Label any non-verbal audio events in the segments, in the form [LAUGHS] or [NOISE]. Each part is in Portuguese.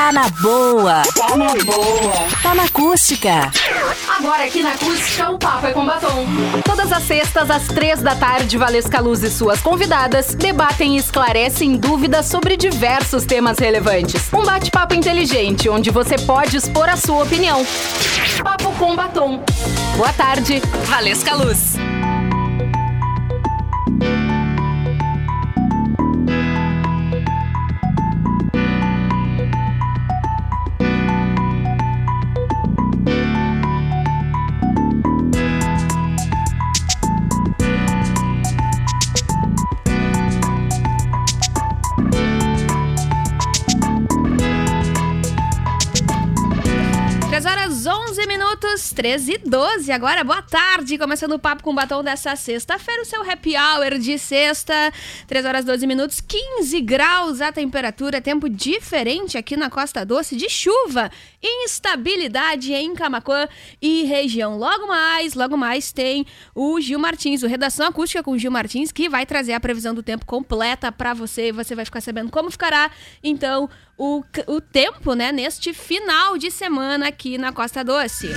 Tá na boa. Tá na boa. Tá na acústica. Agora aqui na acústica o papo é com batom. Todas as sextas, às três da tarde, Valesca Luz e suas convidadas debatem e esclarecem dúvidas sobre diversos temas relevantes. Um bate-papo inteligente, onde você pode expor a sua opinião. Papo com batom. Boa tarde, Valesca Luz. 13 e 12. Agora, boa tarde. Começando o papo com batom dessa sexta-feira, o seu happy hour de sexta. 3 horas 12 minutos, 15 graus a temperatura. Tempo diferente aqui na Costa Doce de chuva. Instabilidade em Camacuã e região. Logo mais, logo mais tem o Gil Martins, o Redação Acústica com o Gil Martins, que vai trazer a previsão do tempo completa para você. Você vai ficar sabendo como ficará, então, o, o tempo, né, neste final de semana aqui na Costa Doce.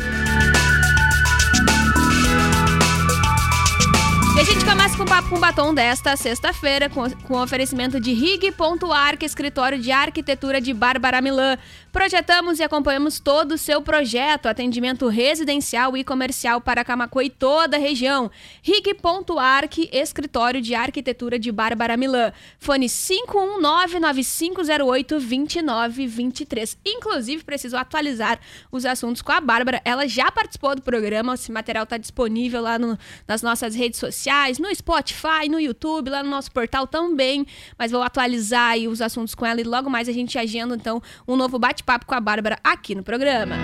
E a gente começa com o Papo com Batom desta sexta-feira, com, com oferecimento de Rig.arc, escritório de arquitetura de Bárbara Milan. Projetamos e acompanhamos todo o seu projeto, atendimento residencial e comercial para Camacuã e toda a região. Rig.arc, escritório de arquitetura de Bárbara Milan. Fone 51995082923. Inclusive, preciso atualizar os assuntos com a Bárbara. Ela já participou do programa, esse material está disponível lá no, nas nossas redes sociais, no Spotify, no YouTube, lá no nosso portal também. Mas vou atualizar os assuntos com ela e logo mais a gente agenda, então, um novo bate-papo com a Bárbara aqui no programa.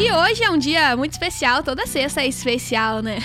E hoje é um dia muito especial, toda sexta é especial, né?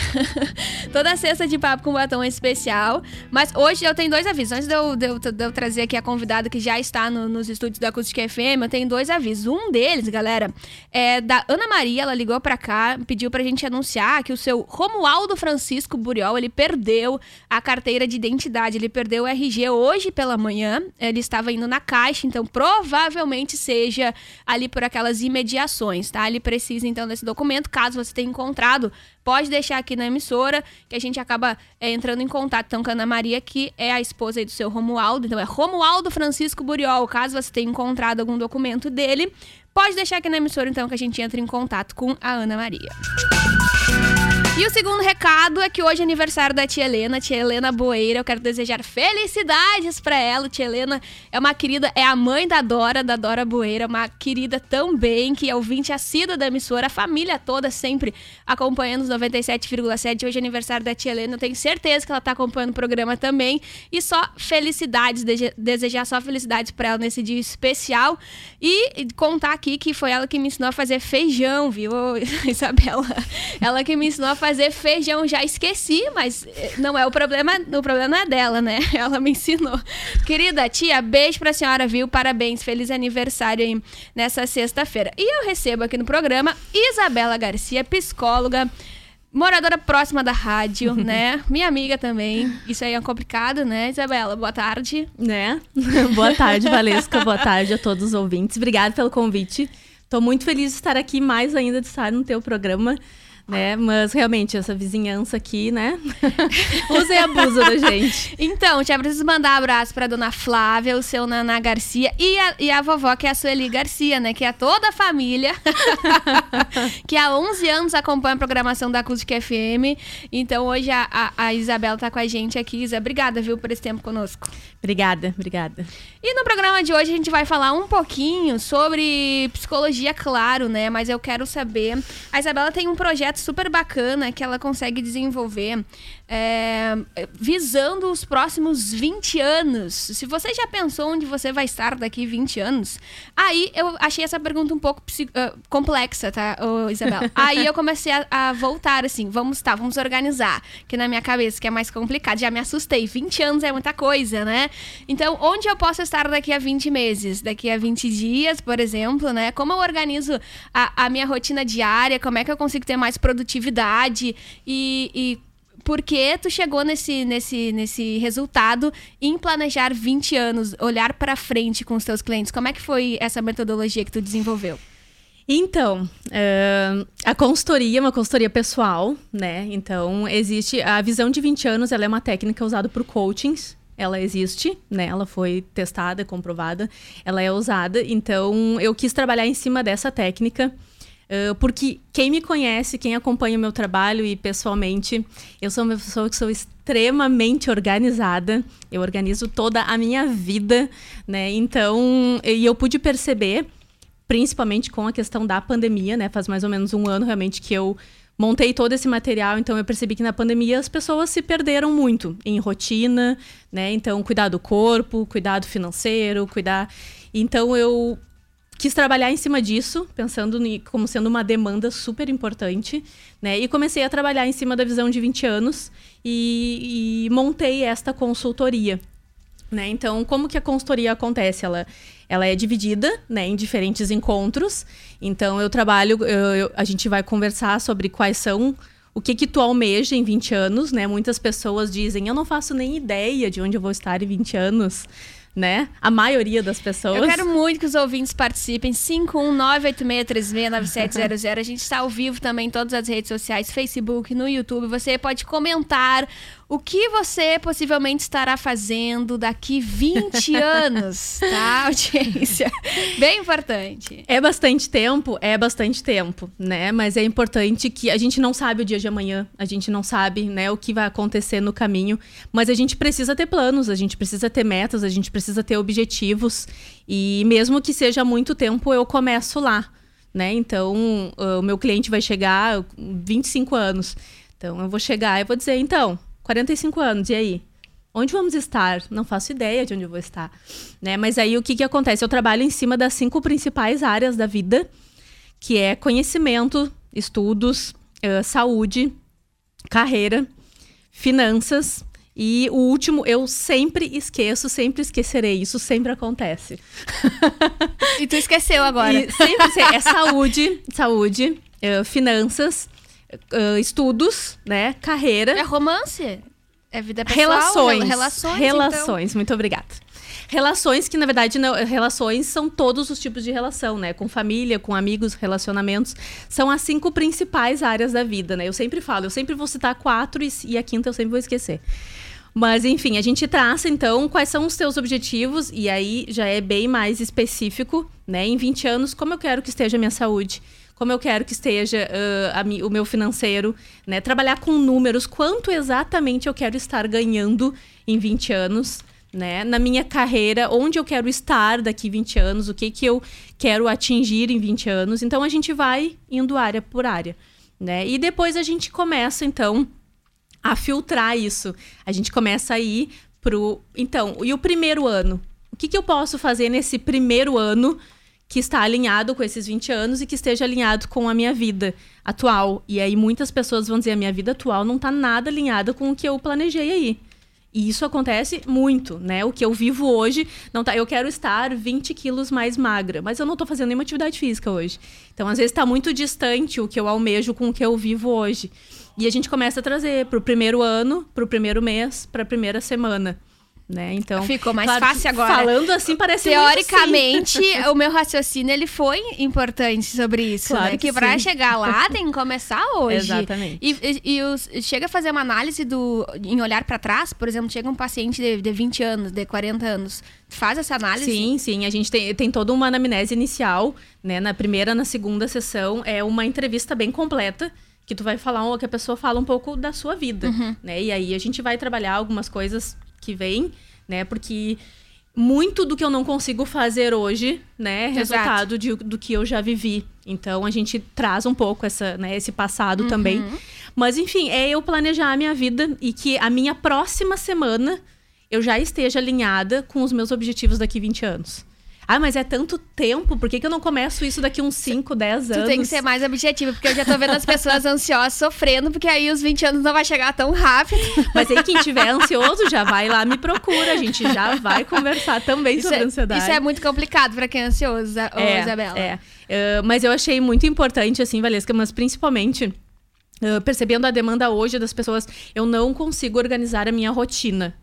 [LAUGHS] toda sexta de papo com batom é especial. Mas hoje eu tenho dois avisos. Antes de eu, de eu, de eu trazer aqui a convidada que já está no, nos estúdios da Acústica FM, eu tenho dois avisos. Um deles, galera, é da Ana Maria. Ela ligou pra cá, pediu pra gente anunciar que o seu Romualdo Francisco Buriol, ele perdeu a carteira de identidade. Ele perdeu o RG hoje pela manhã. Ele estava indo na caixa, então provavelmente seja ali por aquelas imediações, tá? Ele precisa precisa então desse documento. Caso você tenha encontrado, pode deixar aqui na emissora, que a gente acaba é, entrando em contato então, com a Ana Maria, que é a esposa do seu Romualdo. Então é Romualdo Francisco Buriol. Caso você tenha encontrado algum documento dele, pode deixar aqui na emissora então que a gente entre em contato com a Ana Maria. E o segundo recado é que hoje é aniversário da tia Helena, tia Helena Boeira. Eu quero desejar felicidades para ela. Tia Helena é uma querida, é a mãe da Dora, da Dora Boeira, uma querida também, que é ouvinte assídua da emissora, a família toda sempre acompanhando os 97,7. Hoje é aniversário da tia Helena, eu tenho certeza que ela tá acompanhando o programa também. E só felicidades, desejar só felicidades para ela nesse dia especial. E contar aqui que foi ela que me ensinou a fazer feijão, viu, [LAUGHS] Isabela? Ela que me ensinou a fazer feijão, já esqueci, mas não é o problema, o problema não é dela, né? [LAUGHS] Ela me ensinou. Querida tia, beijo pra senhora, viu? Parabéns, feliz aniversário aí nessa sexta-feira. E eu recebo aqui no programa Isabela Garcia, psicóloga, moradora próxima da rádio, [LAUGHS] né? Minha amiga também. Isso aí é complicado, né, Isabela? Boa tarde. Né? [LAUGHS] Boa tarde, Valesca. Boa tarde a todos os ouvintes. Obrigada pelo convite. Tô muito feliz de estar aqui, mais ainda de estar no teu programa né? Mas realmente, essa vizinhança aqui, né? Usa e abusa da gente. Então, tia, preciso mandar um abraço pra dona Flávia, o seu Naná Garcia e a, e a vovó, que é a Sueli Garcia, né? Que é toda a família, [LAUGHS] que há 11 anos acompanha a programação da Acústica FM. Então, hoje a, a, a Isabela tá com a gente aqui. Isa, obrigada, viu, por esse tempo conosco. Obrigada, obrigada. E no programa de hoje a gente vai falar um pouquinho sobre psicologia, claro, né? Mas eu quero saber. A Isabela tem um projeto super bacana que ela consegue desenvolver é, visando os próximos 20 anos. Se você já pensou onde você vai estar daqui 20 anos, aí eu achei essa pergunta um pouco uh, complexa, tá, oh, Isabel? [LAUGHS] aí eu comecei a, a, voltar assim, vamos tá, vamos organizar, que na minha cabeça que é mais complicado, já me assustei. 20 anos é muita coisa, né? Então, onde eu posso estar daqui a 20 meses? Daqui a 20 dias, por exemplo, né? Como eu organizo a, a minha rotina diária? Como é que eu consigo ter mais produtividade? e, e por que tu chegou nesse, nesse, nesse resultado em planejar 20 anos, olhar para frente com os teus clientes. Como é que foi essa metodologia que tu desenvolveu? Então, uh, a consultoria é uma consultoria pessoal, né? Então, existe a visão de 20 anos, ela é uma técnica usada por coachings. Ela existe, né? Ela foi testada, comprovada, ela é usada. Então, eu quis trabalhar em cima dessa técnica. Uh, porque quem me conhece, quem acompanha o meu trabalho e pessoalmente, eu sou uma pessoa que sou extremamente organizada. Eu organizo toda a minha vida, né? Então, e eu pude perceber principalmente com a questão da pandemia, né? Faz mais ou menos um ano realmente que eu montei todo esse material, então eu percebi que na pandemia as pessoas se perderam muito em rotina, né? Então, cuidar do corpo, cuidado financeiro, cuidar. Então, eu quis trabalhar em cima disso, pensando como sendo uma demanda super importante, né? E comecei a trabalhar em cima da visão de 20 anos e, e montei esta consultoria. Né? Então, como que a consultoria acontece? Ela, ela é dividida né, em diferentes encontros. Então, eu trabalho, eu, eu, a gente vai conversar sobre quais são o que que tu almeja em 20 anos, né? Muitas pessoas dizem, eu não faço nem ideia de onde eu vou estar em 20 anos né? A maioria das pessoas. Eu quero muito que os ouvintes participem. 51986369700. A gente está ao vivo também em todas as redes sociais, Facebook, no YouTube. Você pode comentar o que você possivelmente estará fazendo daqui 20 [LAUGHS] anos, tá, audiência? Bem importante. É bastante tempo, é bastante tempo, né? Mas é importante que a gente não sabe o dia de amanhã, a gente não sabe, né, o que vai acontecer no caminho, mas a gente precisa ter planos, a gente precisa ter metas, a gente precisa ter objetivos e mesmo que seja muito tempo, eu começo lá, né? Então, o meu cliente vai chegar 25 anos. Então, eu vou chegar e vou dizer, então, 45 anos, e aí? Onde vamos estar? Não faço ideia de onde eu vou estar. Né? Mas aí o que, que acontece? Eu trabalho em cima das cinco principais áreas da vida, que é conhecimento, estudos, uh, saúde, carreira, finanças. E o último, eu sempre esqueço, sempre esquecerei. Isso sempre acontece. E tu esqueceu agora. E sempre é saúde, saúde, uh, finanças, uh, estudos, né? Carreira. É romance? É vida pessoal? Relações. Relações. Relações, então. muito obrigada. Relações que, na verdade, não, relações são todos os tipos de relação, né? Com família, com amigos, relacionamentos. São as cinco principais áreas da vida, né? Eu sempre falo, eu sempre vou citar quatro e, e a quinta eu sempre vou esquecer. Mas, enfim, a gente traça, então, quais são os teus objetivos, e aí já é bem mais específico, né? Em 20 anos, como eu quero que esteja a minha saúde? Como eu quero que esteja uh, a, o meu financeiro, né? Trabalhar com números, quanto exatamente eu quero estar ganhando em 20 anos, né? Na minha carreira, onde eu quero estar daqui 20 anos, o que, que eu quero atingir em 20 anos. Então a gente vai indo área por área, né? E depois a gente começa, então, a filtrar isso. A gente começa a ir pro. Então, e o primeiro ano? O que, que eu posso fazer nesse primeiro ano que está alinhado com esses 20 anos e que esteja alinhado com a minha vida atual. E aí muitas pessoas vão dizer: a minha vida atual não está nada alinhada com o que eu planejei aí. E isso acontece muito, né? O que eu vivo hoje, não tá. Eu quero estar 20 quilos mais magra, mas eu não estou fazendo nenhuma atividade física hoje. Então, às vezes, está muito distante o que eu almejo com o que eu vivo hoje. E a gente começa a trazer para o primeiro ano, para o primeiro mês, para a primeira semana. Né? Então, ficou mais claro fácil agora. Falando assim parece Teoricamente, [LAUGHS] o meu raciocínio ele foi importante sobre isso, Claro né? que Que sim. chegar lá [LAUGHS] tem que começar hoje. Exatamente. E, e, e os- chega a fazer uma análise do em olhar pra trás, por exemplo, chega um paciente de, de 20 anos, de 40 anos, faz essa análise. Sim, sim. A gente tem, tem toda uma anamnese inicial, né? Na primeira, na segunda sessão, é uma entrevista bem completa. Que tu vai falar, que a pessoa fala um pouco da sua vida, Uhum. né? E aí a gente vai trabalhar algumas coisas que vêm, né? Porque muito do que eu não consigo fazer hoje, né? É Exato. resultado de- do que eu já vivi. Então a gente traz um pouco essa, né, esse passado Uhum. também. Mas enfim, é eu planejar a minha vida e que a minha próxima semana eu já esteja alinhada com os meus objetivos daqui 20 anos. Ah, mas é tanto tempo, por que, que eu não começo isso daqui uns 5, 10 anos? Tu tem que ser mais objetivo, porque eu já tô vendo as pessoas [LAUGHS] ansiosas sofrendo, porque aí os 20 anos não vai chegar tão rápido. Mas aí quem tiver [LAUGHS] ansioso já vai lá, me procura, a gente já vai conversar também Isso sobre é, ansiedade. isso é muito complicado pra quem é ansioso, é, Isabela. É. Uh, mas eu achei muito importante, assim, Valesca, mas principalmente uh, percebendo a demanda hoje das pessoas, eu não consigo organizar a minha rotina.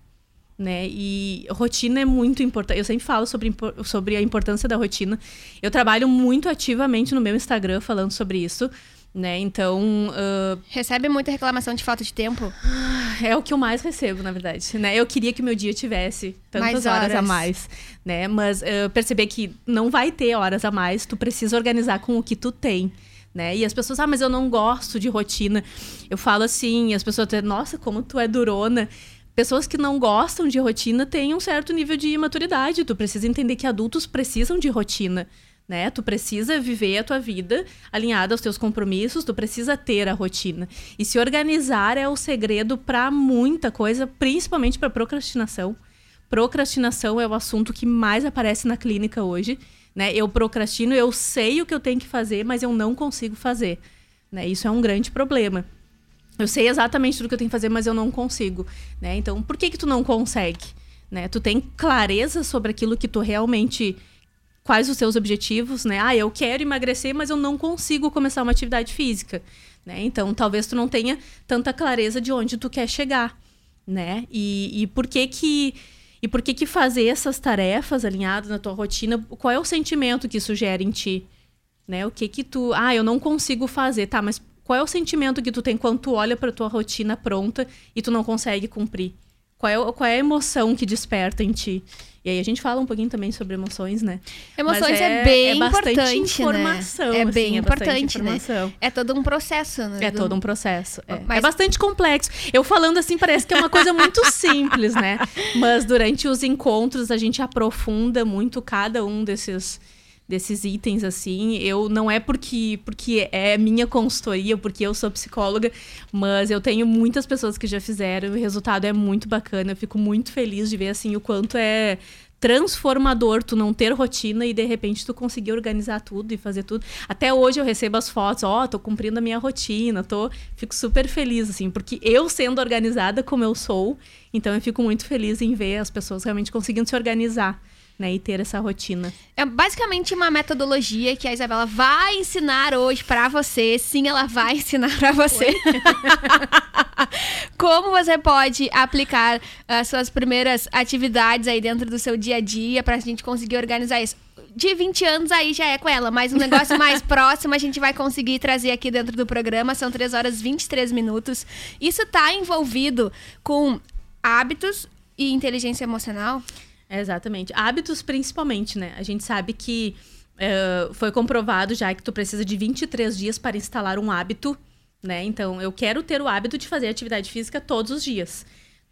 Né? E rotina é muito importante. Eu sempre falo sobre, sobre a importância da rotina. Eu trabalho muito ativamente no meu Instagram falando sobre isso. Né? Então. Uh... Recebe muita reclamação de falta de tempo? É o que eu mais recebo, na verdade. Né? Eu queria que meu dia tivesse tantas horas. horas. a mais. Né? Mas uh, perceber que não vai ter horas a mais, tu precisa organizar com o que tu tem. Né? E as pessoas, ah, mas eu não gosto de rotina. Eu falo assim, as pessoas nossa, como tu é durona. Pessoas que não gostam de rotina têm um certo nível de imaturidade. Tu precisa entender que adultos precisam de rotina né? Tu precisa viver a tua vida alinhada aos teus compromissos, tu precisa ter a rotina. E se organizar é o segredo para muita coisa, principalmente para procrastinação. Procrastinação é o assunto que mais aparece na clínica hoje, né? Eu procrastino, eu sei o que eu tenho que fazer, mas eu não consigo fazer, né? Isso é um grande problema. Eu sei exatamente tudo que eu tenho que fazer, mas eu não consigo, né? Então, por que que tu não consegue? Né? Tu tem clareza sobre aquilo que tu realmente quais os seus objetivos, né? Ah, eu quero emagrecer, mas eu não consigo começar uma atividade física, né? Então, talvez tu não tenha tanta clareza de onde tu quer chegar, né? E, e por que que e por que que fazer essas tarefas alinhadas na tua rotina? Qual é o sentimento que isso gera em ti, né? O que que tu, ah, eu não consigo fazer, tá? Mas qual é o sentimento que tu tem quando tu olha para tua rotina pronta e tu não consegue cumprir? Qual é, qual é a emoção que desperta em ti? E aí a gente fala um pouquinho também sobre emoções, né? Emoções é, é, bem é bastante importante, né? informação. Né? É assim, bem é importante, né? É todo um processo, né? É todo um processo. É. Mas... é bastante complexo. Eu falando assim parece que é uma coisa muito [LAUGHS] simples, né? Mas durante os encontros a gente aprofunda muito cada um desses desses itens assim. Eu não é porque porque é minha consultoria, porque eu sou psicóloga, mas eu tenho muitas pessoas que já fizeram, o resultado é muito bacana. Eu fico muito feliz de ver assim o quanto é transformador tu não ter rotina e de repente tu conseguir organizar tudo e fazer tudo. Até hoje eu recebo as fotos, ó, oh, tô cumprindo a minha rotina, tô, fico super feliz assim, porque eu sendo organizada como eu sou, então eu fico muito feliz em ver as pessoas realmente conseguindo se organizar né, e ter essa rotina. É basicamente uma metodologia que a Isabela vai ensinar hoje para você. Sim, ela vai [LAUGHS] ensinar para você. [LAUGHS] Como você pode aplicar as suas primeiras atividades aí dentro do seu dia a dia para a gente conseguir organizar isso de 20 anos aí já é com ela, mas um negócio mais [LAUGHS] próximo a gente vai conseguir trazer aqui dentro do programa. São 3 horas e 23 minutos. Isso está envolvido com hábitos e inteligência emocional? Exatamente. Hábitos, principalmente, né? A gente sabe que uh, foi comprovado já que tu precisa de 23 dias para instalar um hábito, né? Então, eu quero ter o hábito de fazer atividade física todos os dias.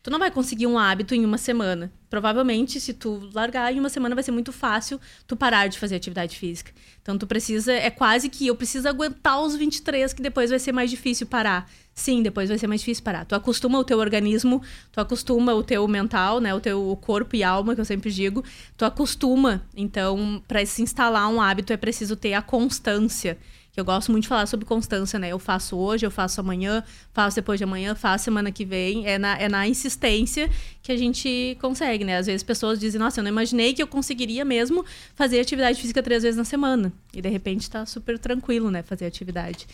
Tu não vai conseguir um hábito em uma semana. Provavelmente, se tu largar em uma semana, vai ser muito fácil tu parar de fazer atividade física. Então, tu precisa. É quase que eu preciso aguentar os 23, que depois vai ser mais difícil parar. Sim, depois vai ser mais difícil parar. Tu acostuma o teu organismo, tu acostuma o teu mental, né? O teu corpo e alma, que eu sempre digo. Tu acostuma. Então, para se instalar um hábito, é preciso ter a constância que eu gosto muito de falar sobre constância, né? Eu faço hoje, eu faço amanhã, faço depois de amanhã, faço semana que vem. É na, é na insistência que a gente consegue, né? Às vezes pessoas dizem, nossa, eu não imaginei que eu conseguiria mesmo fazer atividade física três vezes na semana. E de repente tá super tranquilo, né? Fazer atividade.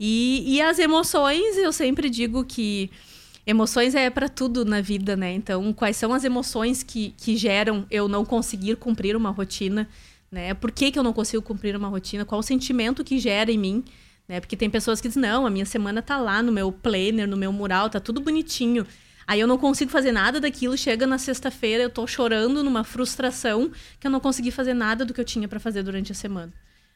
E, e as emoções, eu sempre digo que emoções é para tudo na vida, né? Então, quais são as emoções que, que geram eu não conseguir cumprir uma rotina? Né? Por que, que eu não consigo cumprir uma rotina? Qual o sentimento que gera em mim? Né? Porque tem pessoas que dizem, não, a minha semana tá lá no meu planner, no meu mural, tá tudo bonitinho. Aí eu não consigo fazer nada daquilo, chega na sexta-feira, eu tô chorando numa frustração que eu não consegui fazer nada do que eu tinha para fazer durante a semana.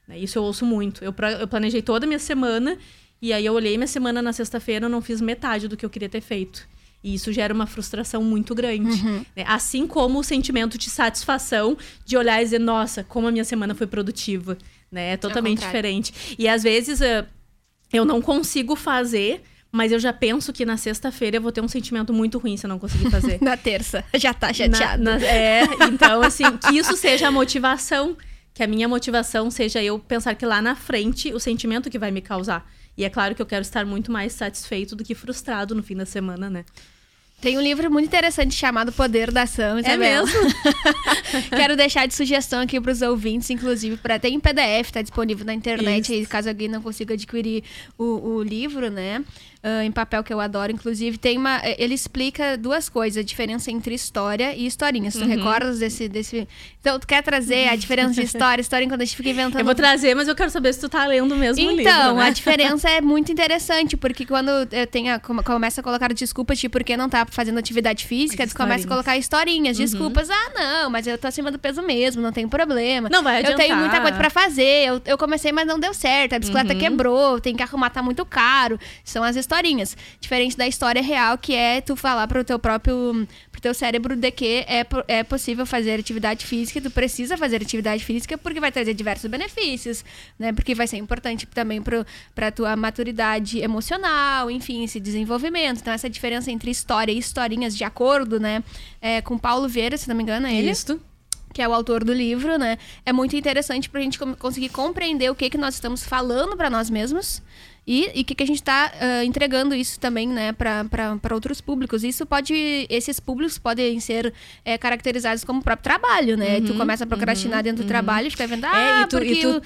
Né? Isso eu ouço muito. Eu, eu planejei toda a minha semana e aí eu olhei minha semana na sexta-feira, eu não fiz metade do que eu queria ter feito. E isso gera uma frustração muito grande. Uhum. Né? Assim como o sentimento de satisfação de olhar e dizer, nossa, como a minha semana foi produtiva. Né? É totalmente diferente. E às vezes uh, eu não consigo fazer. Mas eu já penso que na sexta-feira eu vou ter um sentimento muito ruim se eu não conseguir fazer. [LAUGHS] na terça, já tá chateado. Na, na, é, então, assim, que isso seja a motivação. Que a minha motivação seja eu pensar que lá na frente o sentimento que vai me causar. E é claro que eu quero estar muito mais satisfeito do que frustrado no fim da semana, né? Tem um livro muito interessante chamado Poder da Ação, É Isabela. mesmo? [LAUGHS] Quero deixar de sugestão aqui para os ouvintes, inclusive, para ter em PDF, tá disponível na internet, aí, caso alguém não consiga adquirir o, o livro, né? Ah, em papel que eu adoro, inclusive, tem uma. eh, Ele explica duas coisas: a diferença entre história e historinha. Uhum. Tu recordas desse, desse. Então, tu quer trazer a diferença de história, historinha quando a gente fica inventando. Eu vou trazer, mas eu quero saber se tu tá lendo mesmo o livro, Então, né? a diferença é muito interessante, porque quando eh, tem a, come- começa a colocar desculpas de por que não tá fazendo atividade física, eles começam a historinhas. Uhum. colocar historinhas, desculpas. Ah, não, mas eu tô acima do peso mesmo, não tem problema. Não vai Eu tenho adiantar. muita coisa pra fazer, eu, eu comecei, mas não deu certo, a bicicleta Uhum. quebrou, tem que arrumar, tá muito caro. São as historinhas. Diferente da história real, que é tu falar pro teu próprio, pro teu cérebro de que é, é possível fazer atividade física, tu precisa fazer atividade física porque vai trazer diversos benefícios, né? Porque vai ser importante também pro, pra tua maturidade emocional, enfim, esse desenvolvimento. Então, essa diferença entre história e historinhas, de acordo, né? É, com Paulo Vieira, se não me engano, é ele Isso. que é o autor do livro, né? É muito interessante pra gente com- conseguir compreender o que, que nós estamos falando pra nós mesmos e o que, que a gente tá ah, entregando isso também, né, pra outros públicos. Isso pode. Esses públicos podem ser eh, caracterizados como próprio trabalho, né? tu começa a procrastinar dentro do trabalho e fica vendo, ah, Uhum, É, e tu- porque e tu-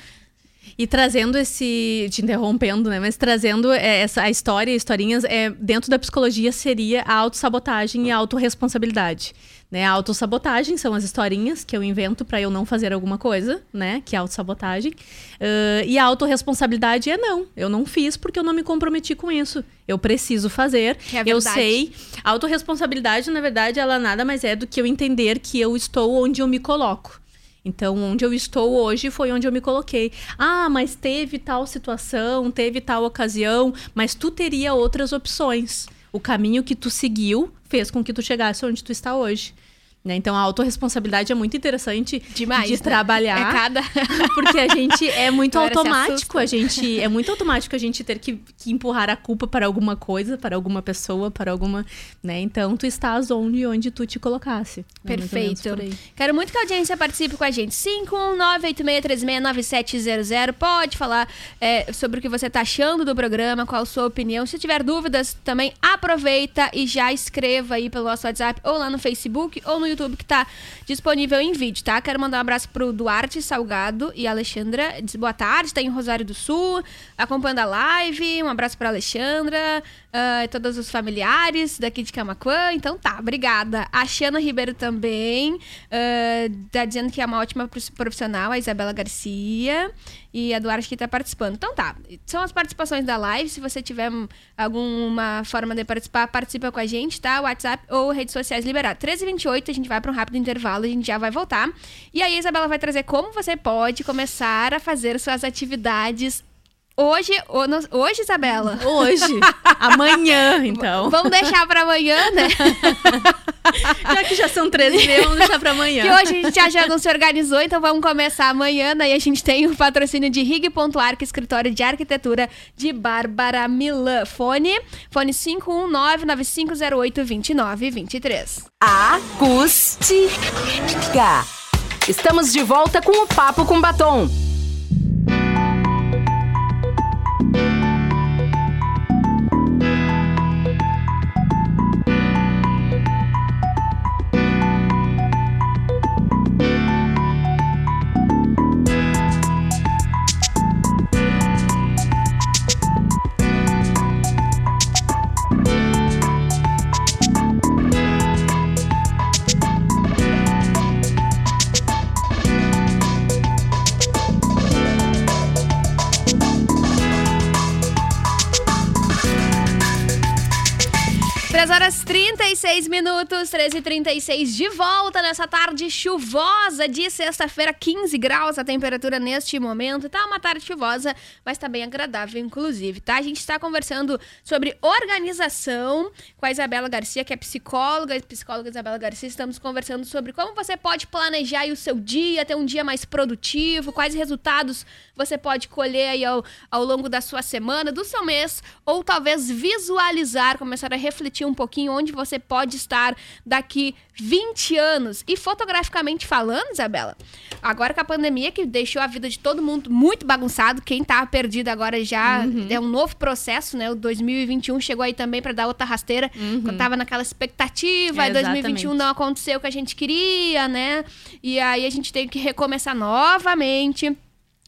E trazendo esse. Te interrompendo, né? Mas trazendo é, essa, a história, historinhas, é, dentro da psicologia seria a autossabotagem e a autorresponsabilidade. Né? A autossabotagem são as historinhas que eu invento pra eu não fazer alguma coisa, né? Que é autossabotagem. Ah, e a autorresponsabilidade é não. Eu não fiz porque eu não me comprometi com isso. Eu preciso fazer. É eu sei. A autorresponsabilidade, na verdade, ela nada mais é do que eu entender que eu estou onde eu me coloco. Então, onde eu estou hoje foi onde eu me coloquei. Ah, mas teve tal situação, teve tal ocasião, mas tu teria outras opções. O caminho que tu seguiu fez com que tu chegasse onde tu está hoje. Né? Então, a autorresponsabilidade é muito interessante demais. de né? trabalhar. É cada. [LAUGHS] Porque a gente é muito Agora automático, a gente é muito automático a gente ter que, que empurrar a culpa para alguma coisa, para alguma pessoa, para alguma, né? Então tu estás onde onde tu te colocasse. né? Perfeito. Quero muito que a audiência participe com a gente. 51986369700. Pode falar é, sobre o que você está achando do programa, qual a sua opinião. Se tiver dúvidas, também aproveita e já escreva aí pelo nosso WhatsApp ou lá no Facebook ou no YouTube que tá disponível em vídeo, tá? Quero mandar um abraço pro Duarte Salgado e Alexandra. Diz boa tarde, está em Rosário do Sul, acompanhando a live. Um abraço pra Alexandra e todos os familiares daqui de Camacuã. Então tá, obrigada. A Xana Ribeiro também ah, tá dizendo que é uma ótima prof- profissional, a Isabela Garcia. E a Duarte que tá participando. Então tá, são as participações da live. Se você tiver alguma forma de participar, participa com a gente, tá? WhatsApp ou redes sociais liberadas. 13h28, a gente vai para um rápido intervalo, a gente já vai voltar. E aí a Isabela vai trazer como você pode começar a fazer suas atividades hoje. ou no- Hoje, Isabela? Hoje, [LAUGHS] amanhã, então. Vamos deixar para amanhã, né? [LAUGHS] Já que já são 13 e meia, vamos deixar pra amanhã. Que hoje a gente já, já não se organizou, então vamos começar amanhã. Daí a gente tem o patrocínio de Rig.arc, escritório de arquitetura de Bárbara Milan. Fone, fone 519-9508-2923. Acústica. Estamos de volta com o Papo com Batom. Três horas 36 minutos, 13 e 36 de volta nessa tarde chuvosa de sexta-feira, 15 graus a temperatura neste momento. Tá uma tarde chuvosa, mas tá bem agradável, inclusive, tá? A gente está conversando sobre organização com a Isabela Garcia, que é psicóloga, psicóloga Isabela Garcia. Estamos conversando sobre como você pode planejar o seu dia, ter um dia mais produtivo, quais resultados você pode colher aí ao, ao longo da sua semana, do seu mês, ou talvez visualizar, começar a refletir um pouquinho onde você pode estar daqui 20 anos. E fotograficamente falando, Isabela, agora com a pandemia que deixou a vida de todo mundo muito bagunçado, quem tá perdido agora já Uhum. é um novo processo, né? O 2021 chegou aí também para dar outra rasteira. Uhum. Eu tava naquela expectativa, É, e 2021 não aconteceu o que a gente queria, né? E aí a gente tem que recomeçar novamente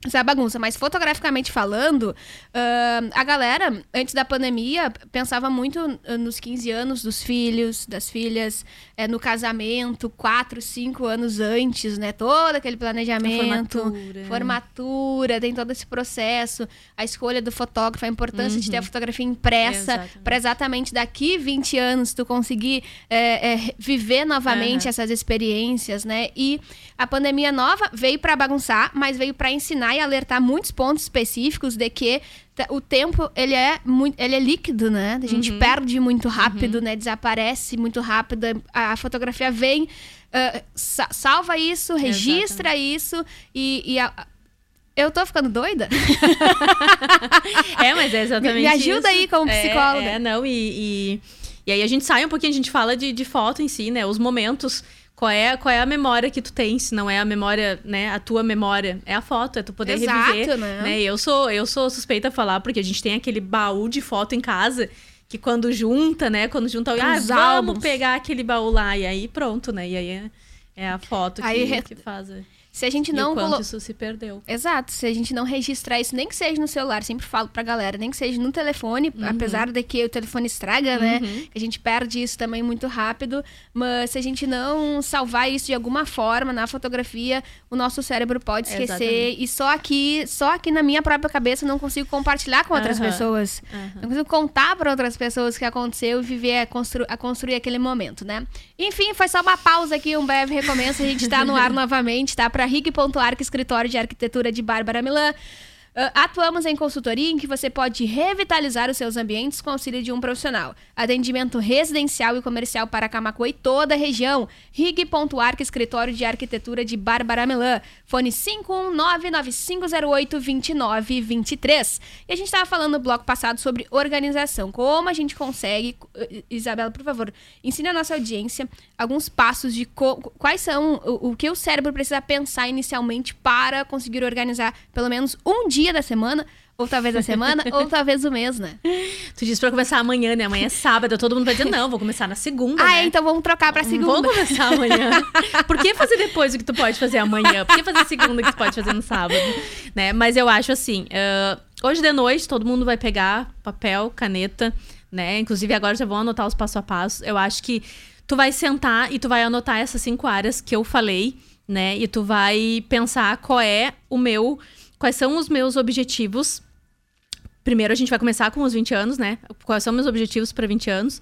essa bagunça. Mas fotograficamente falando, ahn, a galera, antes da pandemia, pensava muito ah, nos 15 anos dos filhos, das filhas, eh, no casamento, 4, 5 anos antes, né? Todo aquele planejamento. formatura. Formatura, tem todo esse processo. A escolha do fotógrafo, a importância de ter a fotografia impressa Exatamente. para exatamente daqui 20 anos tu conseguir é, é, viver novamente Aham. essas experiências, né? E a pandemia nova veio para bagunçar, mas veio para ensinar e alertar muitos pontos específicos de que o tempo ele é muito, ele é líquido, né? A gente perde muito rápido, né? Desaparece muito rápido. A, fotografia vem, ah, sa- salva isso, registra isso e, e a- eu tô ficando doida? [LAUGHS] É, mas é exatamente Me- me ajuda isso. aí como É, psicóloga. É, não, e, e, e aí a gente sai um pouquinho, a gente fala de, de foto em si, né? Os momentos. Qual é, qual é a memória que tu tem? Se não é a memória, né? A tua memória. É a foto, é tu poder Exato, reviver. né? Eu, sou, eu sou suspeita a falar, porque a gente tem aquele baú de foto em casa. Que quando junta, né? Quando junta, ah, Os vamos álbuns. pegar aquele baú lá. E aí pronto, né? E aí é, é a foto que, Aí re- que faz. Se a gente e não o quanto colo- isso se perdeu. Exato, se a gente não registrar isso, nem que seja no celular, sempre falo pra galera, nem que seja no telefone, Uhum. apesar de que o telefone estraga, né? Que a gente perde isso também muito rápido, mas se a gente não salvar isso de alguma forma na fotografia, o nosso cérebro pode esquecer. Exatamente. E só aqui, só aqui na minha própria cabeça eu não consigo compartilhar com outras Aham. pessoas. Não consigo contar para outras pessoas o que aconteceu e viver a, constru- a construir aquele momento, né? Enfim, foi só uma pausa aqui, um breve recomeço. A gente tá no ar [LAUGHS] novamente, tá? Para rig.arc, escritório de arquitetura de Bárbara Milan. Ah, atuamos em consultoria em que você pode revitalizar os seus ambientes com auxílio de um profissional. Atendimento residencial e comercial para Camacuã e toda a região. rig.arc, escritório de arquitetura de Bárbara Milan. Fone 51995082923. E a gente estava falando no bloco passado sobre organização. Como a gente consegue... eh, Isabela, por favor, ensine a nossa audiência alguns passos de co- quais são o, o que o cérebro precisa pensar inicialmente para conseguir organizar pelo menos um dia da semana, ou talvez a semana, [LAUGHS] ou talvez o mês, né? Tu disse pra começar amanhã, né? Amanhã é sábado, todo mundo vai dizer, não, vou começar na segunda, Ah, né? é, então vamos trocar pra segunda. Vamos começar amanhã. [LAUGHS] Por que fazer depois o que tu pode fazer amanhã? Por que fazer segunda o que tu pode fazer no sábado? Né? Mas eu acho assim, ah, hoje de noite todo mundo vai pegar papel, caneta, né? Inclusive agora já vão anotar os passo a passo. Eu acho que tu vai sentar e tu vai anotar essas cinco áreas que eu falei, né? E tu vai pensar qual é o meu, quais são os meus objetivos Primeiro a gente vai começar com os 20 anos, né? Quais são meus objetivos para 20 anos?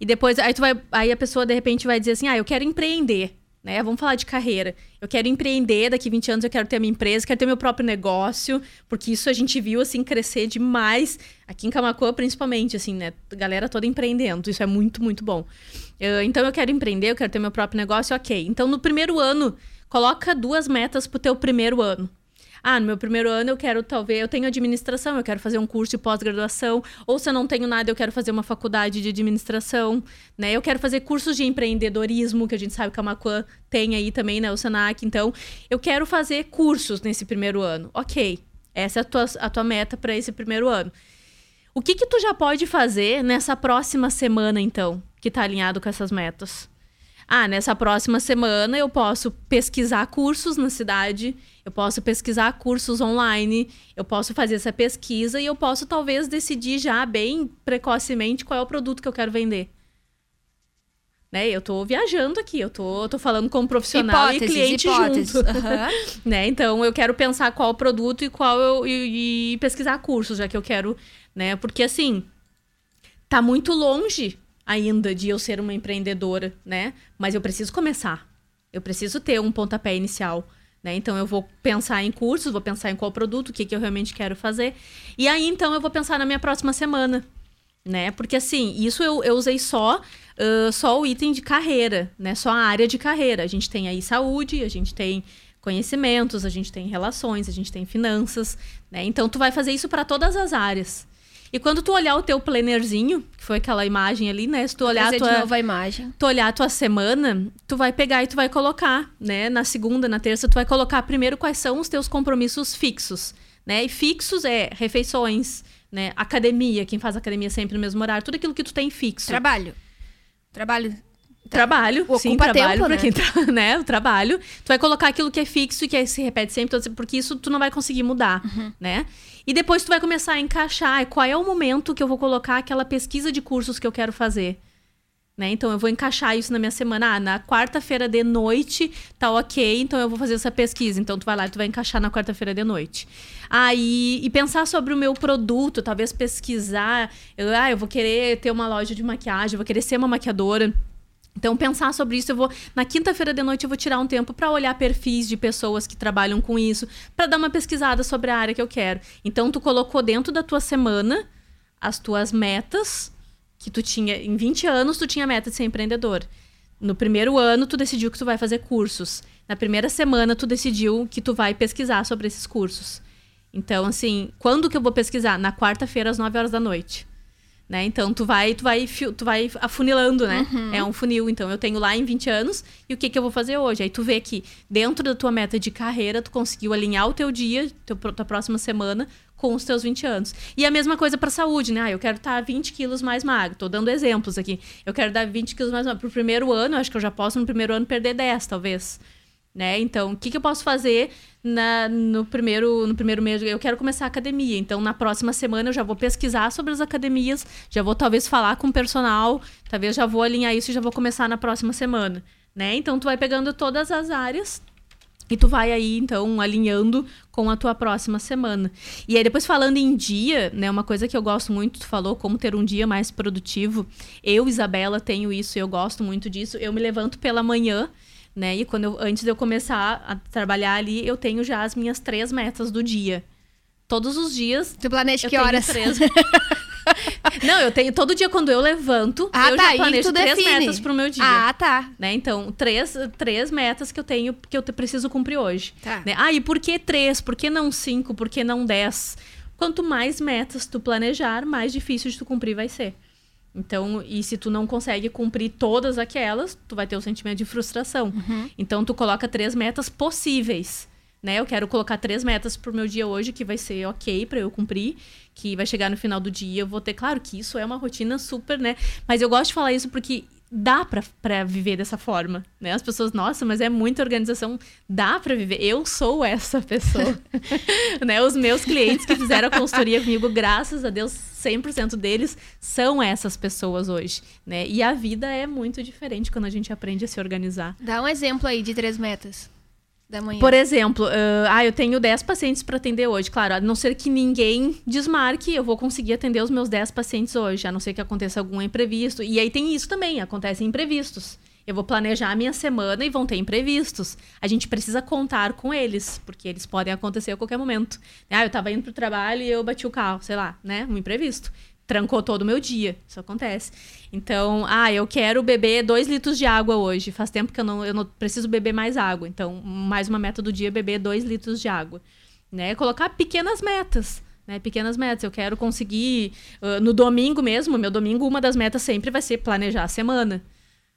E depois aí tu vai, aí a pessoa de repente vai dizer assim: "Ah, eu quero empreender", né? Vamos falar de carreira. Eu quero empreender, daqui 20 anos eu quero ter minha empresa, quero ter meu próprio negócio, porque isso a gente viu assim crescer demais aqui em Camacuã, principalmente assim, né? Galera toda empreendendo. Isso é muito, muito bom. Eu- então eu quero empreender, eu quero ter meu próprio negócio, OK. Então no primeiro ano, coloca duas metas pro teu primeiro ano. Ah, no meu primeiro ano eu quero, talvez, eu tenho administração, eu quero fazer um curso de pós-graduação, ou se eu não tenho nada, eu quero fazer uma faculdade de administração, né? Eu quero fazer cursos de empreendedorismo, que a gente sabe que a Macuã tem aí também, né, o Senac. Então, eu quero fazer cursos nesse primeiro ano. OK. Essa é a tua, a tua meta para esse primeiro ano. O que que tu já pode fazer nessa próxima semana, então, que tá alinhado com essas metas? Ah, nessa próxima semana eu posso pesquisar cursos na cidade, eu posso pesquisar cursos online, eu posso fazer essa pesquisa e eu posso talvez decidir já bem precocemente qual é o produto que eu quero vender. Né? Eu tô viajando aqui, eu tô, tô falando com um profissional e cliente hipóteses. junto. Aham. [LAUGHS] né? Então eu quero pensar qual o produto e qual eu e, e pesquisar cursos, já que eu quero, né? Porque assim, tá muito longe ainda de eu ser uma empreendedora, né? Mas eu preciso começar. Eu preciso ter um pontapé inicial, né? Então eu vou pensar em cursos, vou pensar em qual produto, o que, que eu realmente quero fazer. E aí então eu vou pensar na minha próxima semana, né? Porque assim, isso eu, eu usei só ah, só o item de carreira, né? Só a área de carreira. A gente tem aí saúde, a gente tem conhecimentos, a gente tem relações, a gente tem finanças, né? Então tu vai fazer isso para todas as áreas. E quando tu olhar o teu plannerzinho, que foi aquela imagem ali, né? Se tu olhar a tua, de novo a imagem. tu olhar a tua semana, tu vai pegar e tu vai colocar, né? Na segunda, na terça, tu vai colocar primeiro quais são os teus compromissos fixos, né? E fixos é refeições, né? Academia, quem faz academia sempre no mesmo horário, tudo aquilo que tu tem fixo. Trabalho. Trabalho. Trabalho, Ocupa sim, trabalho tempo, né? quem [LAUGHS] tra- né? O trabalho. Tu vai colocar aquilo que é fixo e que se repete sempre, então, porque isso tu não vai conseguir mudar, Uhum. né? E depois tu vai começar a encaixar qual é o momento que eu vou colocar aquela pesquisa de cursos que eu quero fazer. Né? Então eu vou encaixar isso na minha semana. Ah, na quarta-feira de noite tá ok, então eu vou fazer essa pesquisa. Então tu vai lá e tu vai encaixar na quarta-feira de noite. Aí, e pensar sobre o meu produto, talvez pesquisar. Eu, ah, eu vou querer ter uma loja de maquiagem, eu vou querer ser uma maquiadora. Então, pensar sobre isso, eu vou. Na quinta-feira de noite, eu vou tirar um tempo para olhar perfis de pessoas que trabalham com isso, para dar uma pesquisada sobre a área que eu quero. Então, tu colocou dentro da tua semana as tuas metas que tu tinha. Em 20 anos, tu tinha meta de ser empreendedor. No primeiro ano, tu decidiu que tu vai fazer cursos. Na primeira semana, tu decidiu que tu vai pesquisar sobre esses cursos. Então, assim, quando que eu vou pesquisar? Na quarta-feira, às 9 horas da noite. Né? Então tu vai, tu vai, tu vai afunilando, né? É um funil. Então eu tenho lá em 20 anos e o que que eu vou fazer hoje? Aí tu vê que dentro da tua meta de carreira, tu conseguiu alinhar o teu dia, teu, tua próxima semana com os teus 20 anos. E a mesma coisa pra saúde, né? Ah, eu quero estar 20 quilos mais magro. Tô dando exemplos aqui. Eu quero dar 20 quilos mais magro. Pro primeiro ano, eu acho que eu já posso no primeiro ano perder 10, talvez. Né? Então, o que, que eu posso fazer na- no, primeiro, no primeiro mês? Eu quero começar a academia. Então, na próxima semana, eu já vou pesquisar sobre as academias, já vou talvez falar com o personal, talvez já vou alinhar isso e já vou começar na próxima semana. Né? Então, tu vai pegando todas as áreas e tu vai aí, então, alinhando com a tua próxima semana. E aí, depois falando em dia, né? Uma coisa que eu gosto muito, tu falou, como ter um dia mais produtivo. Eu, Isabela, tenho isso, eu gosto muito disso. Eu me levanto pela manhã, né? E quando eu, antes de eu começar a trabalhar ali, eu tenho já as minhas três metas do dia. Todos os dias. Tu planeja que horas? Três... [LAUGHS] Não, eu tenho. Todo dia quando eu levanto, Ah, eu tá. já planejo três define. metas pro meu dia Ah, tá. né? Então, três, três metas que eu tenho que eu preciso cumprir hoje. Tá. Né? Ah, e por que três? Por que não cinco? Por que não dez? Quanto mais metas tu planejar, mais difícil de tu cumprir vai ser. Então, e se tu não consegue cumprir todas aquelas, tu vai ter o sentimento de frustração. Então, tu coloca três metas possíveis. Né? Eu quero colocar três metas pro meu dia hoje, que vai ser ok pra eu cumprir, que vai chegar no final do dia, eu vou ter. Claro que isso é uma rotina super, né? Mas eu gosto de falar isso porque dá pra viver dessa forma, né? As pessoas, nossa, mas é muita organização. Dá pra viver. Eu sou essa pessoa. [LAUGHS] né? Os meus clientes que fizeram a consultoria comigo, graças a Deus, 100% deles são essas pessoas hoje, né? E a vida é muito diferente quando a gente aprende a se organizar. Dá um exemplo aí de três metas da manhã. Por exemplo, ah, ah, eu tenho 10 pacientes para atender hoje. Claro, a não ser que ninguém desmarque, eu vou conseguir atender os meus 10 pacientes hoje, a não ser que aconteça algum imprevisto. E aí tem isso também, acontecem imprevistos. Eu vou planejar a minha semana e vão ter imprevistos. A gente precisa contar com eles, porque eles podem acontecer a qualquer momento. Ah, eu tava indo pro trabalho e eu bati o carro, sei lá, né? Um imprevisto. Trancou todo o meu dia. Isso acontece. Então, ah, eu quero beber dois litros de água hoje. Faz tempo que eu não, eu não preciso beber mais água. Então, mais uma meta do dia é beber dois litros de água. Né? Colocar pequenas metas. Né? Pequenas metas. Eu quero conseguir. ah, no domingo mesmo, meu domingo, uma das metas sempre vai ser planejar a semana.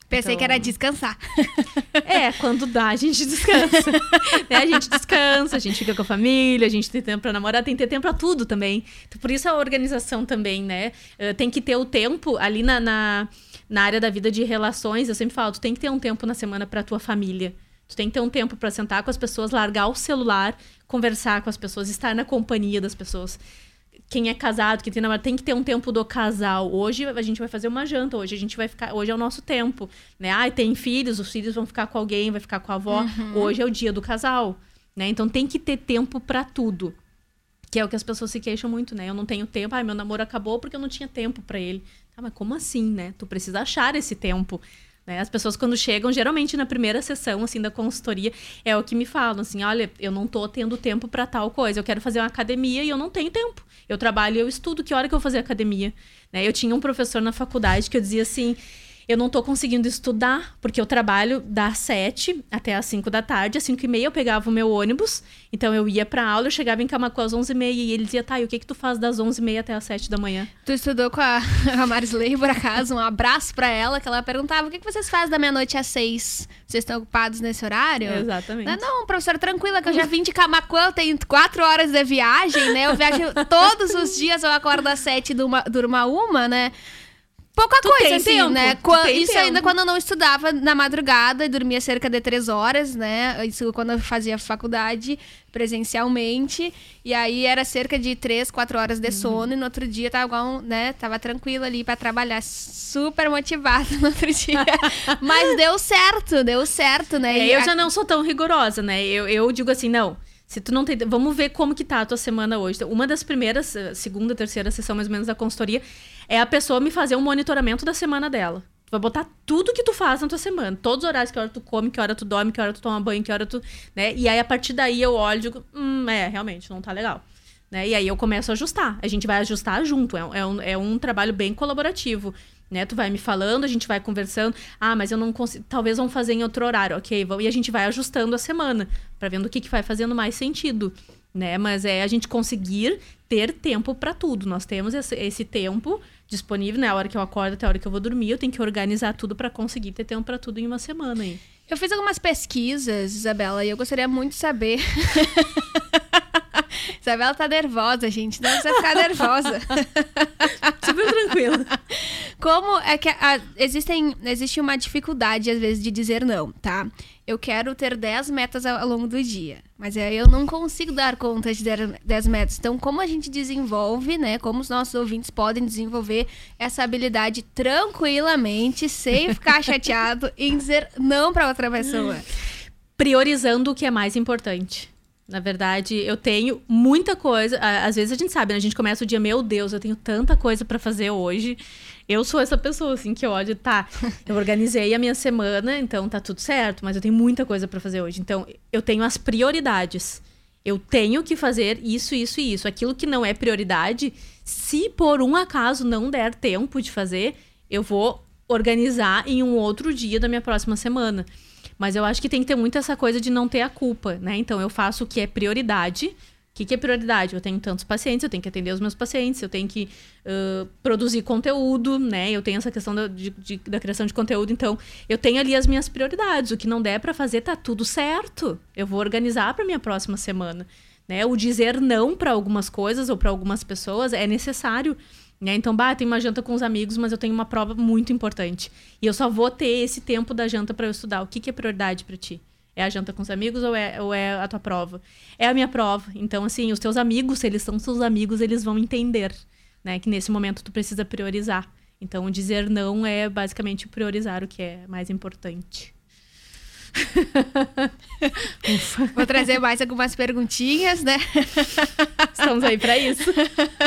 Pensei Então- que era descansar. [LAUGHS] É, quando dá, a gente descansa. né? [LAUGHS] A gente descansa, a gente fica com a família, a gente tem tempo pra namorar, tem que ter tempo pra tudo também. Então, por isso a organização também, né? Eh, tem que ter o tempo ali na, na, na área da vida de relações. Eu sempre falo, tu tem que ter um tempo na semana pra tua família. Tu tem que ter um tempo pra sentar com as pessoas, largar o celular, conversar com as pessoas, estar na companhia das pessoas quem é casado, quem tem namorado, tem que ter um tempo do casal. Hoje a gente vai fazer uma janta, hoje a gente vai ficar, hoje é o nosso tempo, né? Ah, tem filhos, os filhos vão ficar com alguém, vai ficar com a avó. Hoje é o dia do casal, né? Então tem que ter tempo pra tudo. Que é o que as pessoas se queixam muito, né? Eu não tenho tempo, ah, meu namoro acabou porque eu não tinha tempo pra ele. Ah, mas como assim, né? Tu precisa achar esse tempo. Né? As pessoas, quando chegam, geralmente na primeira sessão, assim, da consultoria, é o que me falam, assim, olha, eu não tô tendo tempo pra tal coisa, eu quero fazer uma academia e eu não tenho tempo. Eu trabalho eu estudo, que hora que eu vou fazer academia? Né? Eu tinha um professor na faculdade que eu dizia assim, eu não tô conseguindo estudar, porque eu trabalho das 7 até as 5 da tarde. Às 5 e meia eu pegava o meu ônibus, então eu ia pra aula, eu chegava em Camacuã às 11 e meia e ele dizia, tá, e o que que tu faz das 11 e meia até as 7 da manhã? Tu estudou com a, [LAUGHS] a Marisley, por acaso, um abraço pra ela, que ela perguntava, o que, que vocês fazem da meia-noite às 6? Vocês estão ocupados nesse horário? Exatamente. Não, não, professora, tranquila, que eu já vim de Camacuã, eu tenho quatro horas de viagem, né? Eu viajo [LAUGHS] todos os dias, eu acordo às sete e durma, durma uma, né? Pouca Tu coisa, assim, tempo, né? isso tempo. ainda quando eu não estudava na madrugada e dormia cerca de três horas, né? Isso quando eu fazia faculdade presencialmente. E aí era cerca de três, quatro horas Uhum. de sono. E no outro dia tava, igual, né? Tava tranquila ali pra trabalhar. Super motivada no outro dia. [LAUGHS] Mas deu certo, deu certo, né? É, E eu a- já não sou tão rigorosa, né? Eu, eu digo assim, não. Se tu não tem. Vamos ver como que tá a tua semana hoje. Uma das primeiras, segunda, terceira sessão mais ou menos da consultoria, é a pessoa me fazer um monitoramento da semana dela. Tu vai botar tudo que tu faz na tua semana. Todos os horários, que hora tu come, que hora tu dorme, que hora tu toma banho, que hora tu. Né? E aí, a partir daí, eu olho e digo, hum, é, realmente, não tá legal. Né? E aí eu começo a ajustar. A gente vai ajustar junto. É, é um, é um trabalho bem colaborativo. Né? Tu vai me falando, a gente vai conversando. Ah, mas eu não consigo. Talvez vamos fazer em outro horário. Ok. E a gente vai ajustando a semana. Pra vendo o que, que vai fazendo mais sentido. Né? Mas é a gente conseguir ter tempo pra tudo. Nós temos esse, esse tempo disponível, né? A hora que eu acordo até a hora que eu vou dormir. Eu tenho que organizar tudo pra conseguir ter tempo pra tudo em uma semana aí. Eu fiz algumas pesquisas, Isabela, e eu gostaria muito de saber. [LAUGHS] Isabela tá nervosa, gente. Não precisa ficar nervosa. [LAUGHS] Super tranquilo. Como é que a- existem, existe uma dificuldade, às vezes, de dizer não, tá? Eu quero ter 10 metas ao, ao longo do dia, mas aí eu não consigo dar conta de 10 metas. Então, como a gente desenvolve, né? Como os nossos ouvintes podem desenvolver essa habilidade tranquilamente, sem [LAUGHS] ficar chateado em dizer não pra outra pessoa? priorizando o que é mais importante. Na verdade, eu tenho muita coisa. Às vezes a gente sabe, né? A gente começa o dia, meu Deus, eu tenho tanta coisa pra fazer hoje. Eu sou essa pessoa, assim, que eu olho, tá, eu organizei a minha semana, então tá tudo certo, mas eu tenho muita coisa pra fazer hoje. Então, eu tenho as prioridades. Eu tenho que fazer isso, isso e isso. Aquilo que não é prioridade, se por um acaso não der tempo de fazer, eu vou organizar em um outro dia da minha próxima semana. Mas eu acho que tem que ter muito essa coisa de não ter a culpa, né? Então eu faço o que é prioridade. O que, que é prioridade? Eu tenho tantos pacientes, eu tenho que atender os meus pacientes, eu tenho que ãh, produzir conteúdo, né? Eu tenho essa questão da, de- de- da criação de conteúdo, então eu tenho ali as minhas prioridades. O que não der pra fazer tá tudo certo. Eu vou organizar pra minha próxima semana. Né? O dizer não pra algumas coisas ou pra algumas pessoas é necessário. Né? Então, bah, tem uma janta com os amigos, mas eu tenho uma prova muito importante. E eu só vou ter esse tempo da janta pra eu estudar. O que, que é prioridade pra ti? É a janta com os amigos ou é, ou é a tua prova? É a minha prova. Então, assim, os teus amigos, se eles são seus amigos, eles vão entender, né? Que nesse momento tu precisa priorizar. Então, dizer não é basicamente priorizar o que é mais importante. [LAUGHS] Vou trazer mais algumas perguntinhas, né? Estamos aí pra isso.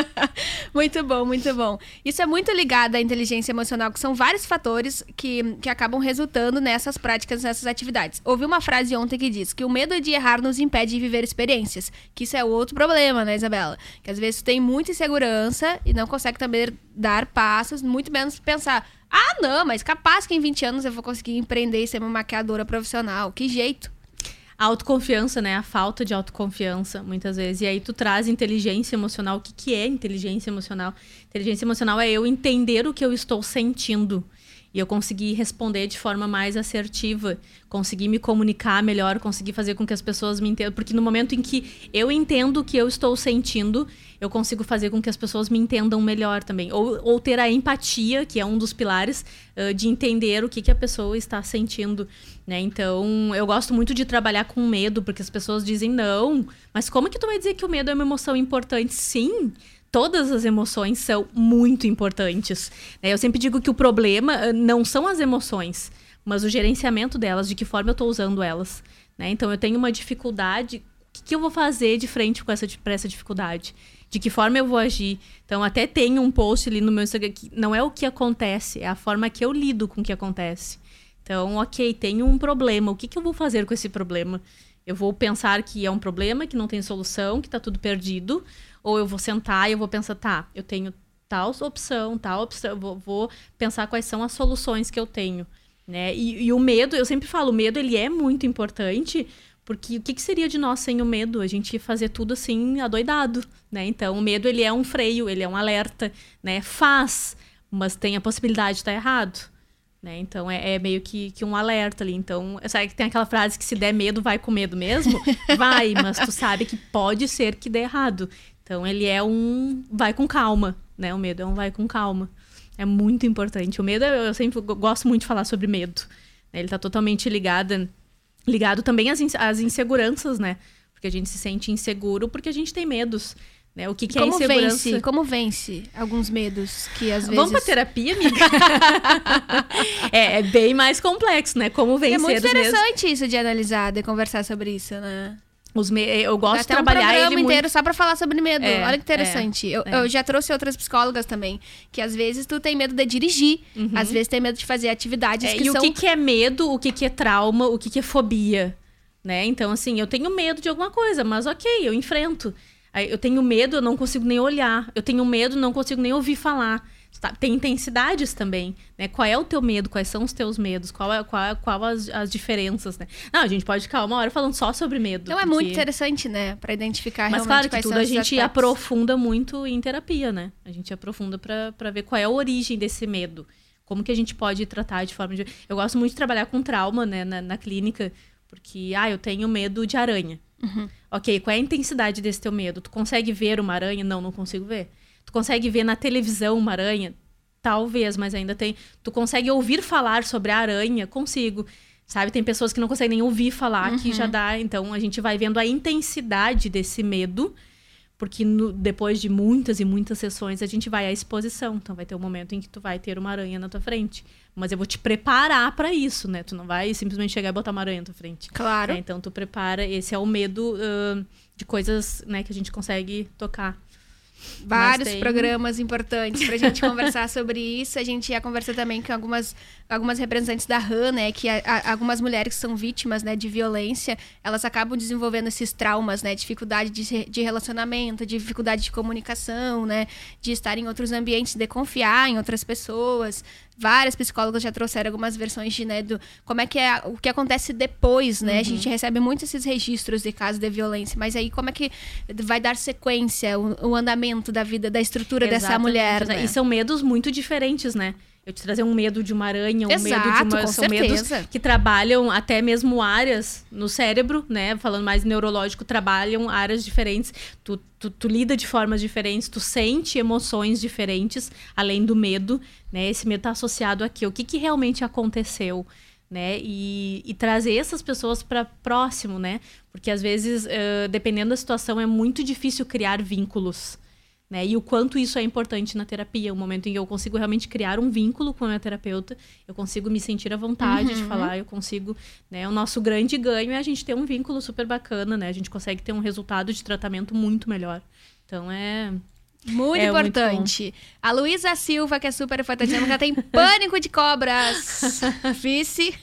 [LAUGHS] Muito bom, muito bom. Isso é muito ligado à inteligência emocional, que são vários fatores que, que acabam resultando nessas práticas, nessas atividades. Ouvi uma frase ontem que diz que o medo de errar nos impede de viver experiências. Que isso é outro problema, né, Isabela? Que às vezes tu tem muita insegurança e não consegue também dar passos, muito menos pensar. Ah, não, mas capaz que em 20 anos eu vou conseguir empreender e ser uma maquiadora profissional. Que jeito. A autoconfiança, né? A falta de autoconfiança, muitas vezes. E aí tu traz inteligência emocional. O que, que é inteligência emocional? Inteligência emocional é eu entender o que eu estou sentindo. E eu conseguir responder de forma mais assertiva, conseguir me comunicar melhor, conseguir fazer com que as pessoas me entendam. Porque no momento em que eu entendo o que eu estou sentindo, eu consigo fazer com que as pessoas me entendam melhor também. Ou, ou ter a empatia, que é um dos pilares, ãh, de entender o que, que a pessoa está sentindo. Né? Então, eu gosto muito de trabalhar com medo, porque as pessoas dizem não. Mas como que tu vai dizer que o medo é uma emoção importante? Sim, todas as emoções são muito importantes. né? Eu sempre digo que o problema ãh, não são as emoções, mas o gerenciamento delas, de que forma eu estou usando elas. né? Então, eu tenho uma dificuldade. O que, eu vou fazer de frente com essa, pra essa dificuldade? De que forma eu vou agir? Então, até tenho um post ali no meu Instagram que não é o que acontece, é a forma que eu lido com o que acontece. Então, ok, tenho um problema. O que, que eu vou fazer com esse problema? Eu vou pensar que é um problema, que não tem solução, que tá tudo perdido, ou eu vou sentar e eu vou pensar, tá, eu tenho tal opção, tal opção, vou, vou pensar quais são as soluções que eu tenho, né? E, e o medo, eu sempre falo, o medo ele é muito importante, porque o que, que, seria de nós sem o medo? A gente fazer tudo assim, adoidado, né? Então, o medo, ele é um freio, ele é um alerta, né? Faz, mas tem a possibilidade de estar errado, né? Então, é, é, meio que, que um alerta ali. Então, sabe que tem aquela frase que se der medo, vai com medo mesmo? [LAUGHS] Vai, mas tu sabe que pode ser que dê errado. Então, ele é um vai com calma, né? O medo é um vai com calma. É muito importante. O medo, eu sempre gosto muito de falar sobre medo. Né? Ele está totalmente ligado ligado também às, às inseguranças, né? Porque a gente se sente inseguro porque a gente tem medos. Né? O que, que é Como insegurança? Vence? Como vence alguns medos que às vezes... Vamos pra terapia, amiga? [LAUGHS] é, é, bem mais complexo, né? Como vencer É muito interessante mesmo. isso de analisar, de conversar sobre isso, né? Os me... Eu gosto de trabalhar um programa ele inteiro muito... só pra falar sobre medo. É, Olha que interessante. é, eu, é. eu já trouxe outras psicólogas também. Que às vezes tu tem medo de dirigir. Às vezes tem medo de fazer atividades Uhum. É, que e são... o que, que é medo, o que, que é trauma, o que, que é fobia, né? Então, assim, eu tenho medo de alguma coisa, mas ok, eu enfrento. Eu tenho medo, eu não consigo nem olhar. Eu tenho medo, não consigo nem ouvir falar. Tá? Tem intensidades também, né? Qual é o teu medo? Quais são os teus medos? Qual é, qual, é- qual as, as diferenças, né? Não, a gente pode ficar uma hora falando só sobre medo. Então é porque- muito interessante, né? Pra identificar Mas realmente claro que tudo a gente aspectos. aprofunda muito em terapia, né? A gente aprofunda pra pra ver qual é a origem desse medo. Como que a gente pode tratar de forma de... Eu gosto muito de trabalhar com trauma, né, na, na clínica, porque, ah, eu tenho medo de aranha. Uhum. Ok, qual é a intensidade desse teu medo? Tu consegue ver uma aranha? Não, não consigo ver. Tu consegue ver na televisão uma aranha? Talvez, mas ainda tem. Tu consegue ouvir falar sobre a aranha? Consigo. Sabe, tem pessoas que não conseguem nem ouvir falar, que Uhum. já dá. Então a gente vai vendo a intensidade desse medo, porque no- depois de muitas e muitas sessões a gente vai à exposição. Então vai ter um momento em que tu vai ter uma aranha na tua frente. Mas eu vou te preparar pra isso, né? Tu não vai simplesmente chegar e botar uma aranha na tua frente. Claro. É, então tu prepara, esse é o medo ahn, de coisas né, que a gente consegue tocar. Vários tem- programas importantes pra gente conversar sobre isso. A gente ia conversar também com algumas, algumas representantes da RAM, né? Que a- a- algumas mulheres que são vítimas né, de violência, elas acabam desenvolvendo esses traumas, né? Dificuldade de, de relacionamento, dificuldade de comunicação, né? De estar em outros ambientes, de confiar em outras pessoas. Várias psicólogas já trouxeram algumas versões de, né, do como é que é o que acontece depois, né? A gente recebe muito esses registros de casos de violência, mas aí como é que vai dar sequência, o, o andamento da vida, da estrutura dessa Exatamente, mulher, né? né? E são medos muito diferentes, né? Eu te trazer um medo de uma aranha, um medo de Exato, uma. com são medos que trabalham até mesmo áreas no cérebro, né? Falando mais neurológico, trabalham áreas diferentes. Tu, tu, tu lida de formas diferentes, tu sente emoções diferentes, além do medo, né? Esse medo tá associado aqui. O que, que realmente aconteceu? Né? E, e trazer essas pessoas para próximo, né? Porque às vezes, eh, dependendo da situação, é muito difícil criar vínculos. Né? E o quanto isso é importante na terapia, o momento em que eu consigo realmente criar um vínculo com a minha terapeuta, eu consigo me sentir à vontade de falar, eu consigo, né? O nosso grande ganho é a gente ter um vínculo super bacana, né? A gente consegue ter um resultado de tratamento muito melhor. Então é Muito É, muito importante. a Luísa Silva, que é super que ela tem pânico de cobras. [LAUGHS] Vice.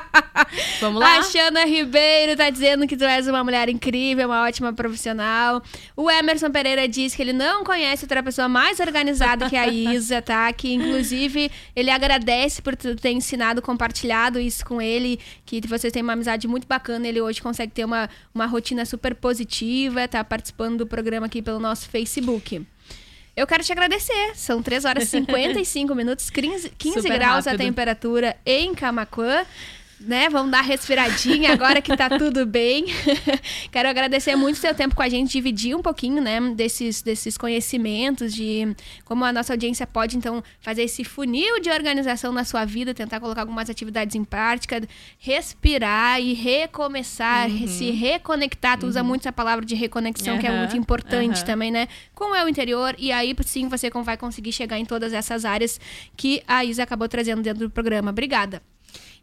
[LAUGHS] Vamos lá. A Xana Ribeiro tá dizendo que tu és uma mulher incrível, uma ótima profissional. O Emerson Pereira diz que ele não conhece outra pessoa mais organizada que a Isa, tá? Que inclusive ele agradece por tu ter ensinado, compartilhado isso com ele, que vocês têm uma amizade muito bacana. Ele hoje consegue ter uma, uma rotina super positiva, tá participando do programa aqui pelo nosso Facebook. Eu quero te agradecer. São 3 horas e 55 [LAUGHS] minutos, 15, 15 Super graus a rápido. temperatura em Camaquã. Né? Vamos dar respiradinha agora que tá tudo bem. [LAUGHS] Quero agradecer muito o seu tempo com a gente, dividir um pouquinho, né, desses, desses conhecimentos, de como a nossa audiência pode, então, fazer esse funil de organização na sua vida, tentar colocar algumas atividades em prática, respirar e recomeçar, se reconectar. Tu usa muito essa palavra de reconexão, que é muito importante também, né? Com o eu interior, e aí sim você vai conseguir chegar em todas essas áreas que a Isa acabou trazendo dentro do programa. Obrigada.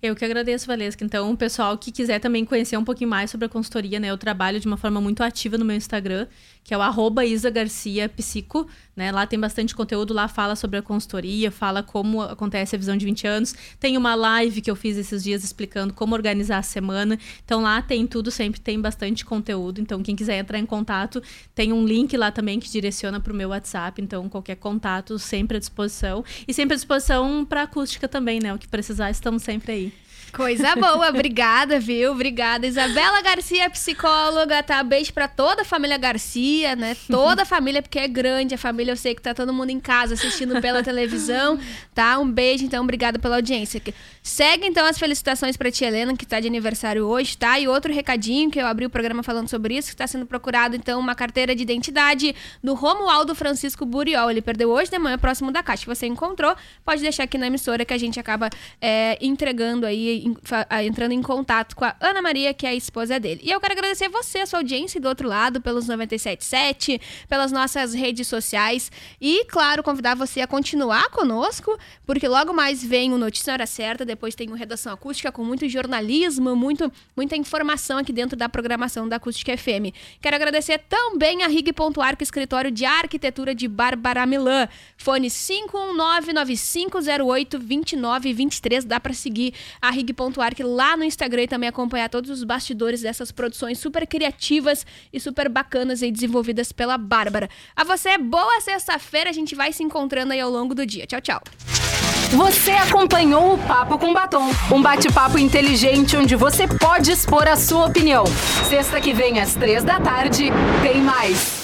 Eu que agradeço, Valesca. Então, o pessoal que quiser também conhecer um pouquinho mais sobre a consultoria, né? Eu trabalho de uma forma muito ativa no meu Instagram, que é o arroba Isa Garcia Psico, né? Lá tem bastante conteúdo, lá fala sobre a consultoria, fala como acontece a visão de 20 anos. Tem uma live que eu fiz esses dias explicando como organizar a semana. Então, lá tem tudo, sempre tem bastante conteúdo. Então, quem quiser entrar em contato, tem um link lá também que direciona para o meu WhatsApp. Então, qualquer contato, sempre à disposição. E sempre à disposição para acústica também, né? O que precisar, estamos sempre aí. Coisa boa, obrigada, viu? Obrigada. Isabela Garcia, psicóloga, tá? Beijo pra toda a família Garcia, né? Toda a família, porque é grande a família. Eu sei que tá todo mundo em casa assistindo pela televisão, tá? Um beijo, então, obrigada pela audiência. Segue, então, as felicitações pra tia Helena, que tá de aniversário hoje, tá? E outro recadinho, que eu abri o programa falando sobre isso, que tá sendo procurado, então, uma carteira de identidade do Romualdo Francisco Buriol. Ele perdeu hoje de manhã, próximo da caixa que você encontrou. Pode deixar aqui na emissora que a gente acaba é, entregando aí entrando em contato com a Ana Maria, que é a esposa dele. E eu quero agradecer você, a sua audiência do outro lado, pelos 977, pelas nossas redes sociais. E, claro, convidar você a continuar conosco, porque logo mais vem o Notícia Hora Certa, depois tem o Redação Acústica com muito jornalismo, muito, muita informação aqui dentro da programação da Acústica FM. Quero agradecer também a Rig.arc, escritório de arquitetura de Bárbara Milan. Fone 51995082923. Dá para seguir a Rig Rig.arc lá no Instagram e também acompanhar todos os bastidores dessas produções super criativas e super bacanas e desenvolvidas pela Bárbara. A você, boa sexta-feira, a gente vai se encontrando aí ao longo do dia. Tchau, tchau. Você acompanhou o Papo com Batom, um bate-papo inteligente onde você pode expor a sua opinião. Sexta que vem às três da tarde, tem mais.